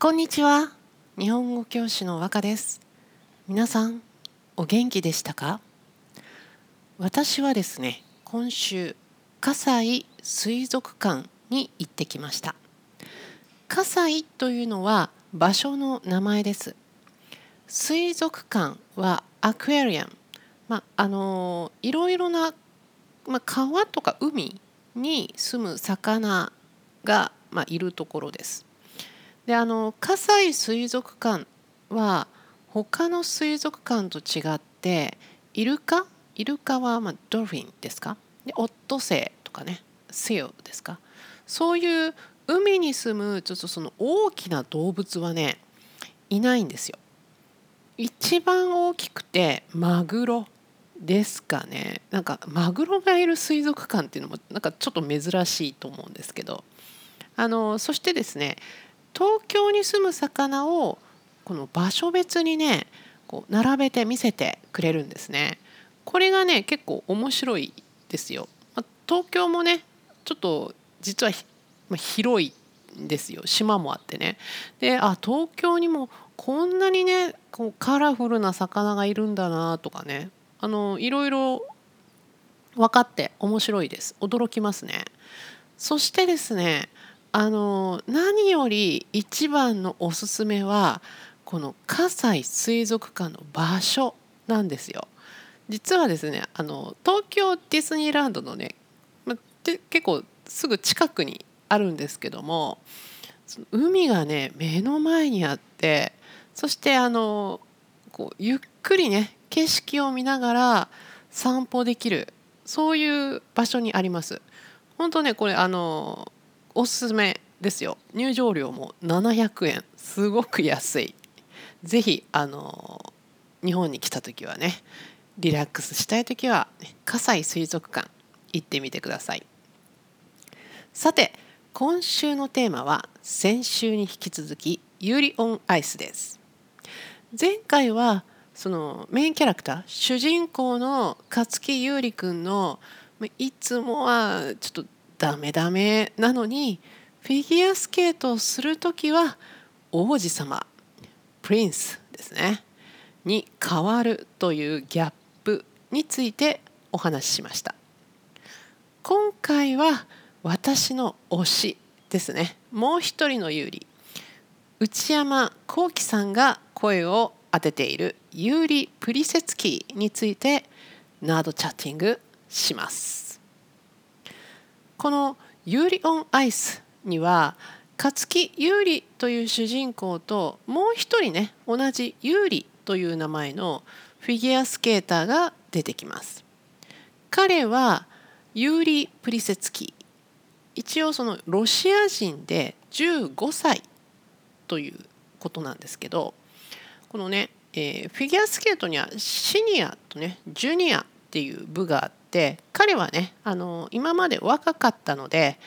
こんにちは。日本語教師の和歌です。皆さんお元気でしたか？私はですね今週葛西水族館に行ってきました。葛西というのは場所の名前です。水族館はアクエリアム。まああのいろいろな、まあ、川とか海に住む魚が、まあ、いるところです。であの葛西水族館は他の水族館と違ってイルカ？イルカはまあドルフィンですか？でオットセイとかねセオですか？そういう海に住むちょっとその大きな動物はねいないんですよ。一番大きくてマグロですかね。なんかマグロがいる水族館っていうのもなんかちょっと珍しいと思うんですけど。あのそしてですね東京に住む魚をこの場所別にねこう並べて見せてくれるんですね。これがね結構面白いですよ。ま東京もねちょっと実はま広いんですよ島もあってね。であ東京にもこんなにねこうカラフルな魚がいるんだなとかねあのいろいろ分かって面白いです驚きますね。そしてですねあの何より一番のおすすめはこの葛西水族館の場所なんですよ。実はですねあの東京ディズニーランドのね、ま、結構すぐ近くにあるんですけども海がね目の前にあってそしてあのこうゆっくりね景色を見ながら散歩できるそういう場所にあります。本当ねこれあのおすすめですよ。入場料も700円。すごく安い。是非あの日本に来た時はねリラックスしたい時は、葛西水族館行ってみてください。さて今週のテーマは先週に引き続きユリオンアイスです。前回はそのメインキャラクター主人公の勝木優里くんのいつもはちょっとダメダメなのにフィギュアスケートをする時は王子様プリンスですねに変わるというギャップについてお話ししました。今回は私の推しですね。もう一人の有利。内山昂輝さんが声を当てているユーリ・プリセツキーについて nerd chatting します。この「ユーリ・オン・アイス」には勝生勇利という主人公ともう一人ね同じユーリという名前のフィギュアスケーターが出てきます。彼はユーリ・プリセツキー一応そのロシア人で15歳ということなんですけどこのね、えー、フィギュアスケートにはシニアとねジュニアっていう部があって彼はねあの今まで若かったので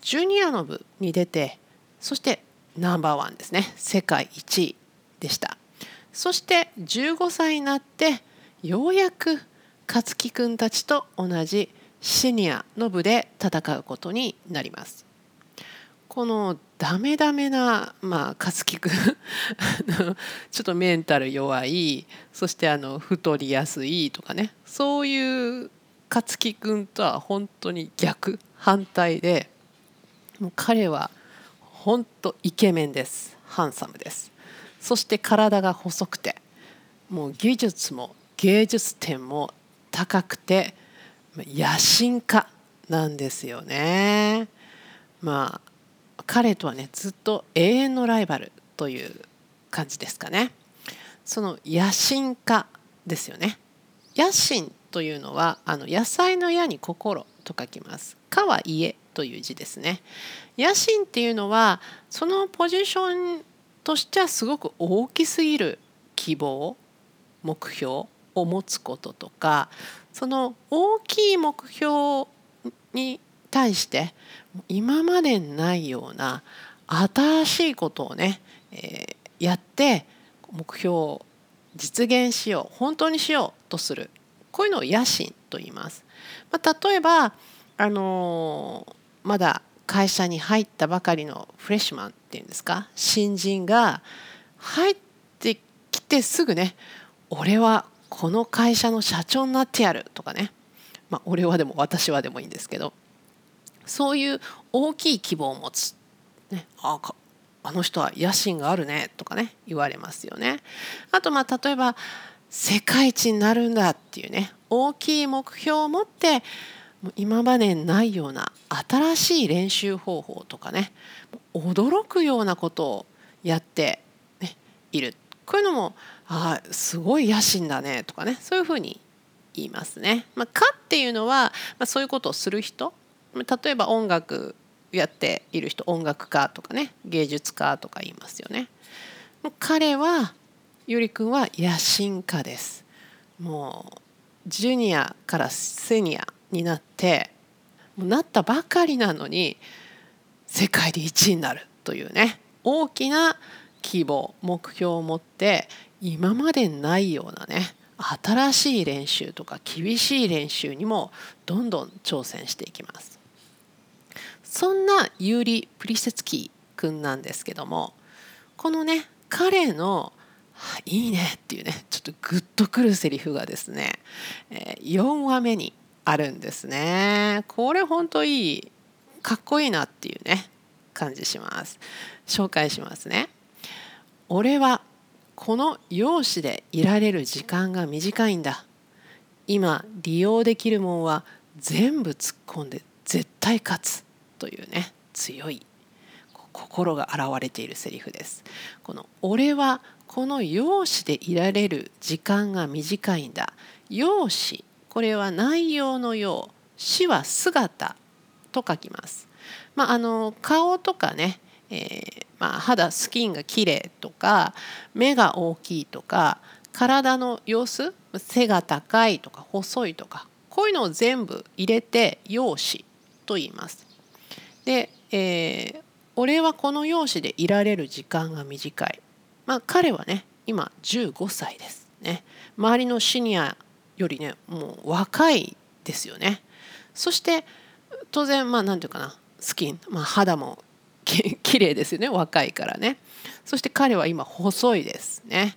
ジュニアの部に出てそしてナンバーワンですね。世界1位でした。そして15歳になってようやく勝木くんたちと同じシニアの部で戦うことになります。このダメダメな、まあ、勝木くんちょっとメンタル弱いそしてあの太りやすいとかねそういう勝木くんとは本当に逆反対でもう彼は本当イケメンです。ハンサムです。そして体が細くてもう技術も芸術点も高くて野心家なんですよね。まあ彼とはねずっと永遠のライバルという感じですかね。その野心家ですよね。野心というのはあの野菜の矢に心と書きます。家は家という字ですね。野心っていうのはそのポジションとしてはすごく大きすぎる希望目標を持つこととかその大きい目標に対して今までにないような新しいことをね、えー、やって目標を実現しよう本当にしようとする。こういうのを野心と言います。まあ、例えば、あの、まだ会社に入ったばかりのフレッシュマンっていうんですか？新人が入ってきてすぐね俺はこの会社の社長になってやるとかねまあ俺はでも私はでもいいんですけどそういう大きい希望を持つ、ね、ああの人は野心があるねとかね言われますよね。あとまあ例えば世界一になるんだっていうね大きい目標を持って今までにないような新しい練習方法とかね驚くようなことをやって、ね、いるこういうのもあすごい野心だねとかねそういうふうに言いますね。まあ、かっていうのは、まあ、そういうことをする人例えば音楽やっている人音楽家とかね芸術家とか言いますよね。彼はゆりくんは野心家です。もうジュニアからセニアになってもうなったばかりなのに世界で1位になるというね大きな希望目標を持って今までないようなね新しい練習とか厳しい練習にもどんどん挑戦していきますそんなユーリ・プリセツキー君なんですけどもこのね彼の「いいね」っていうねちょっとグッとくるセリフがですね、え4話目にあるんですね。これほんといいかっこいいなっていうね感じします。紹介しますね。俺はこの容姿でいられる時間が短いんだ。今利用できるもんは全部突っ込んで絶対勝つというね強い心が現れているセリフですこの俺はこの容姿でいられる時間が短いんだ容姿これは内容のよう死は姿と書きます。まあ、あの顔とかね、えー、まあ、肌スキンが綺麗とか目が大きいとか体の様子背が高いとか細いとかこういうのを全部入れて容姿と言います。で、えー、俺はこの容姿でいられる時間が短い。まあ、彼はね今15歳ですね。周りのシニアよりねもう若いですよね。そして当然まあ何て言うかなスキン、まあ、肌もき 綺麗ですよね若いからね。そして彼は今細いですね。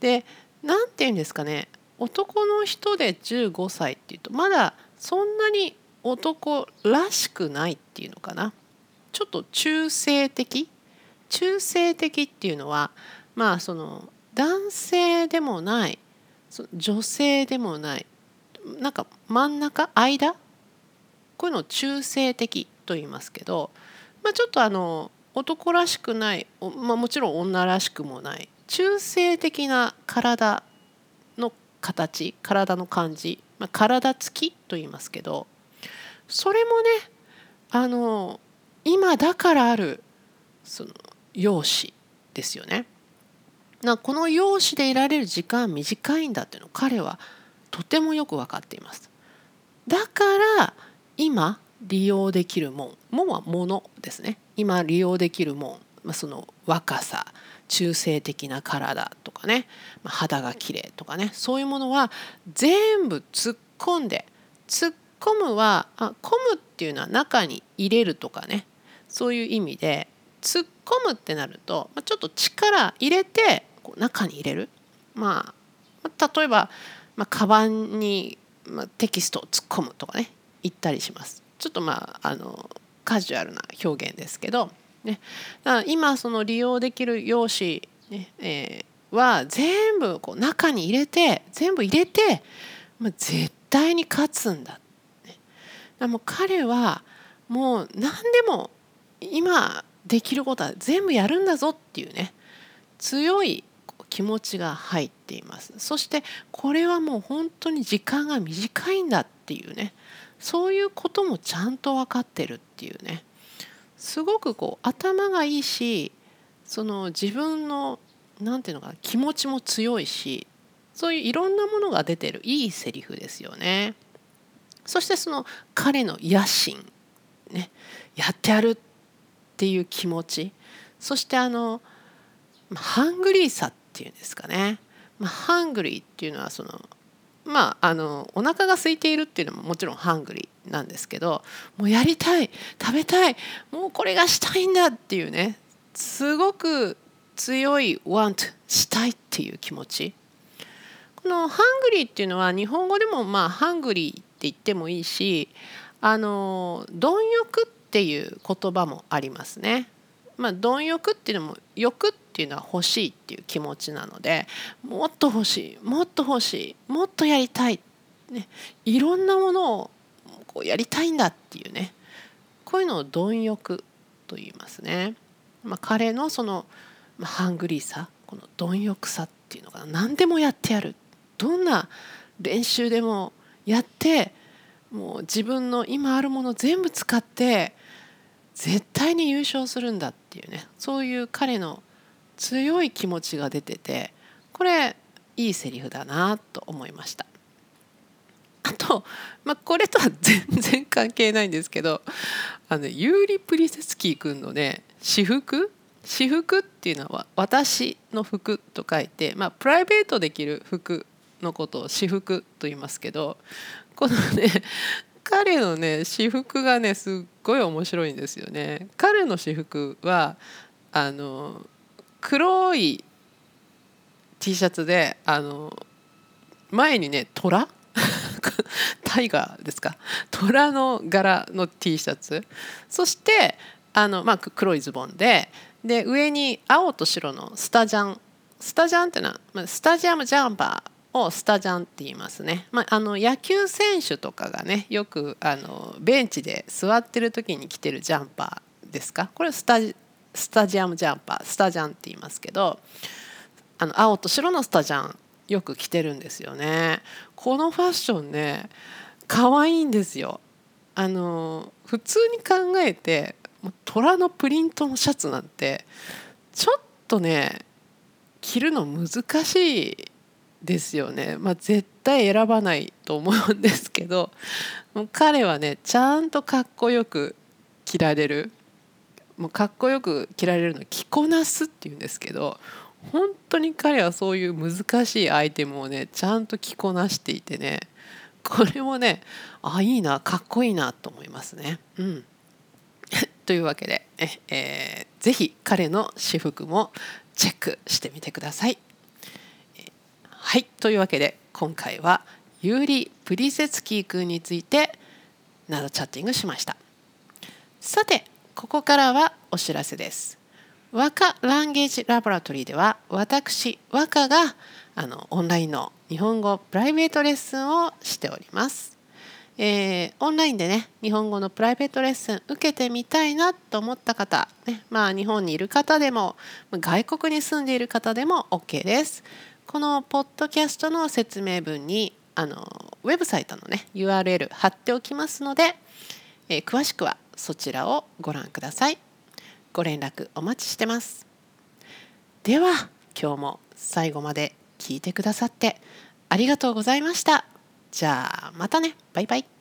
で何て言うんですかね男の人で15歳っていうとまだそんなに男らしくないっていうのかなちょっと中性的？中性的っていうのはまあその男性でもない女性でもないなんか真ん中？間？こういうのを中性的と言いますけど、まあ、ちょっとあの男らしくない、まあ、もちろん女らしくもない中性的な体の形体の感じ、まあ、体つきと言いますけどそれもねあの今だからあるその容姿ですよね。なこの容姿でいられる時間短いんだっていうのを彼はとてもよく分かっています。だから今利用できるもんもんはものですね今利用できるもん、まあ、その若さ中性的な体とかね、まあ、肌が綺麗とかねそういうものは全部突っ込んで突っ込むはあ込むっていうのは中に入れるとかねそういう意味で突っ込むってなると、ま、ちょっと力入れてこう中に入れる、まあ、例えば、まあ、カバンに、まあ、テキストを突っ込むとかね言ったりします。ちょっとまああのカジュアルな表現ですけど、ね、だ今その利用できる用紙、ねえー、は全部こう中に入れて全部入れて、まあ、絶対に勝つんだ。ね、だもう彼はもう何でも今できることは全部やるんだぞっていうね強い気持ちが入っていますそしてこれはもう本当に時間が短いんだっていうねそういうこともちゃんと分かってるっていうねすごくこう頭がいいしその自分の何て言うのかな気持ちも強いしそういういろんなものが出てるいいセリフですよね。そしてその彼の野心ねやってやるっていう気持ち。そしてあのハングリーさっていうんですかね、まあ、ハングリーっていうのはそのまああのお腹が空いているっていうのももちろんハングリーなんですけどもうやりたい食べたいもうこれがしたいんだっていうねすごく強い want したいっていう気持ち。このハングリーっていうのは日本語でもまあハングリーって言ってもいいしあの貪欲ってていう言葉もありますね。まあ、貪欲っていうのも欲っていうのは欲しいっていう気持ちなのでもっと欲しいもっと欲しいもっとやりたい、ね、いろんなものをこうやりたいんだっていうねこういうのを貪欲と言いますね。まあ、彼のその、ま、ハングリーさこの貪欲さっていうのが何でもやってやるどんな練習でもやってもう自分の今あるもの全部使って絶対に優勝するんだっていうねそういう彼の強い気持ちが出ててこれいいセリフだなと思いました。あと、まあ、これとは全然関係ないんですけどあのユーリ・プリセツキー君のね私服？私服っていうのは私の服と書いて、まあ、プライベートできる服のことを私服と言いますけどこのね彼のね私服がねすっごい面白いんですよね。彼の私服はあの黒い T シャツであの前にね虎 タイガーですか？虎の柄の T シャツ。そしてあの、まあ、黒いズボンでで上に青と白のスタジャン。スタジャンってのは、まあ、スタジアムジャンパー。をスタジャンって言いますね、まあ、あの野球選手とかがねよくあのベンチで座ってる時に着てるジャンパーですか？これスタスタジアムジャンパースタジャンって言いますけどあの青と白のスタジャンよく着てるんですよね。このファッションね可愛いんですよ。あの普通に考えて虎のプリントのシャツなんてちょっとね着るの難しいですよね、まあ、絶対選ばないと思うんですけど彼はねちゃんとかっこよく着られるもうかっこよく着られるの着こなすっていうんですけど本当に彼はそういう難しいアイテムをねちゃんと着こなしていてねこれもねあいいなかっこいいなと思いますね。うん、というわけでえ、えー、彼の私服もチェックしてみてください。はいというわけで今回はユーリ・プリセツキー君についてなどチャッティングしました。さてここからはお知らせです。和歌ランゲージラボラトリーでは私和歌があのオンラインの日本語プライベートレッスンをしております。えー、オンラインでね日本語のプライベートレッスン受けてみたいなと思った方、ねまあ、日本にいる方でも外国に住んでいる方でも OK です。このポッドキャストの説明文にあのウェブサイトのね URL 貼っておきますので、えー、詳しくはそちらをご覧ください。ご連絡お待ちしてます。では今日も最後まで聞いてくださってありがとうございました。じゃあまたね。バイバイ。